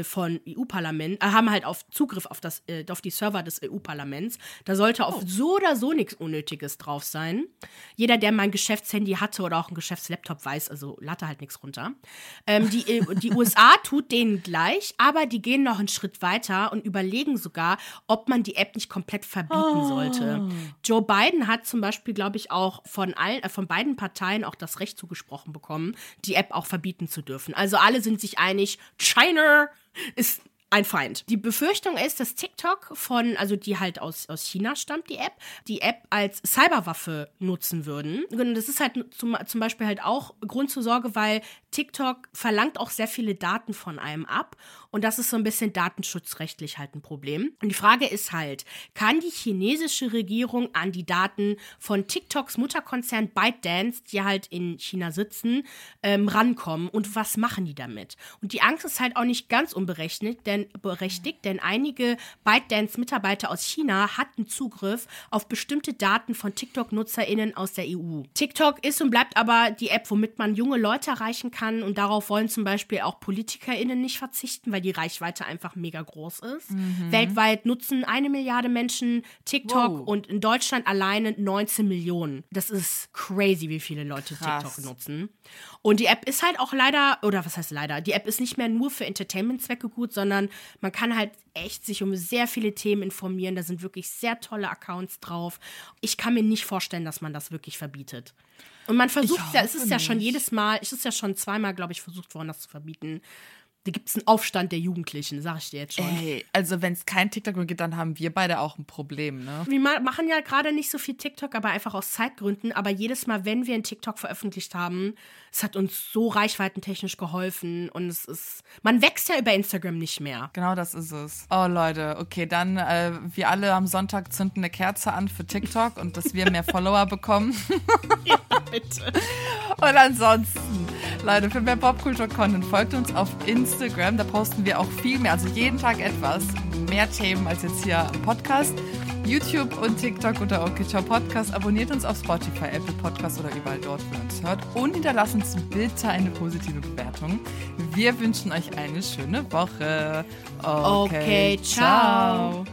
A: von EU-Parlament, äh, haben halt auf Zugriff auf, das, äh, auf die Server des EU-Parlaments. Da sollte auf oh. so oder so nichts Unnötiges drauf sein. Jeder, der mein Geschäftshandy hatte oder auch ein Geschäftslaptop weiß, also latte halt nichts runter. Ähm, die, äh, die USA tut denen gleich, aber die gehen noch einen Schritt weiter und überlegen sogar, ob man die App nicht komplett verbieten oh. sollte. Joe Biden hat zum Beispiel, glaube ich, auch von allen, äh, von beiden Parteien auch das Recht zugesprochen bekommen, die App auch verbieten zu dürfen. Also alle sind sich einig, China ist ein Feind. Die Befürchtung ist, dass TikTok von, also die halt aus, aus China stammt, die App, die App als Cyberwaffe nutzen würden. Und das ist halt zum, zum Beispiel halt auch Grund zur Sorge, weil TikTok verlangt auch sehr viele Daten von einem ab. Und das ist so ein bisschen datenschutzrechtlich halt ein Problem. Und die Frage ist halt, kann die chinesische Regierung an die Daten von TikToks Mutterkonzern ByteDance, die halt in China sitzen, ähm, rankommen? Und was machen die damit? Und die Angst ist halt auch nicht ganz unberechtigt, denn berechtigt, denn einige ByteDance-Mitarbeiter aus China hatten Zugriff auf bestimmte Daten von TikTok-NutzerInnen aus der EU. TikTok ist und bleibt aber die App, womit man junge Leute erreichen kann und darauf wollen zum Beispiel auch PolitikerInnen nicht verzichten, weil die Reichweite einfach mega groß ist. Mhm. Weltweit nutzen eine Milliarde Menschen TikTok wow. und in Deutschland alleine 19 Millionen. Das ist crazy, wie viele Leute Krass. TikTok nutzen. Und die App ist halt auch leider, oder was heißt leider, die App ist nicht mehr nur für Entertainment-Zwecke gut, sondern man kann halt echt sich um sehr viele Themen informieren. Da sind wirklich sehr tolle Accounts drauf. Ich kann mir nicht vorstellen, dass man das wirklich verbietet. Und man versucht ja, es ist ja schon jedes Mal, es ist ja schon zweimal, glaube ich, versucht worden, das zu verbieten da gibt es einen Aufstand der Jugendlichen, sag ich dir jetzt schon.
B: Ey, also wenn es kein TikTok mehr gibt, dann haben wir beide auch ein Problem, ne?
A: Wir machen ja gerade nicht so viel TikTok, aber einfach aus Zeitgründen. Aber jedes Mal, wenn wir ein TikTok veröffentlicht haben, es hat uns so reichweitentechnisch geholfen und es ist, man wächst ja über Instagram nicht mehr.
B: Genau das ist es. Oh Leute, okay, dann äh, wir alle am Sonntag zünden eine Kerze an für TikTok und dass wir mehr Follower bekommen.
A: ja, bitte.
B: Und ansonsten, Leute, für mehr Popkultur-Content folgt uns auf Instagram. Da posten wir auch viel mehr, also jeden Tag etwas. Mehr Themen als jetzt hier im Podcast. YouTube und TikTok unter Okay Ciao Podcast. Abonniert uns auf Spotify, Apple Podcast oder überall dort, wo ihr uns hört. Und hinterlasst uns bitte eine positive Bewertung. Wir wünschen euch eine schöne Woche.
A: Okay, ciao.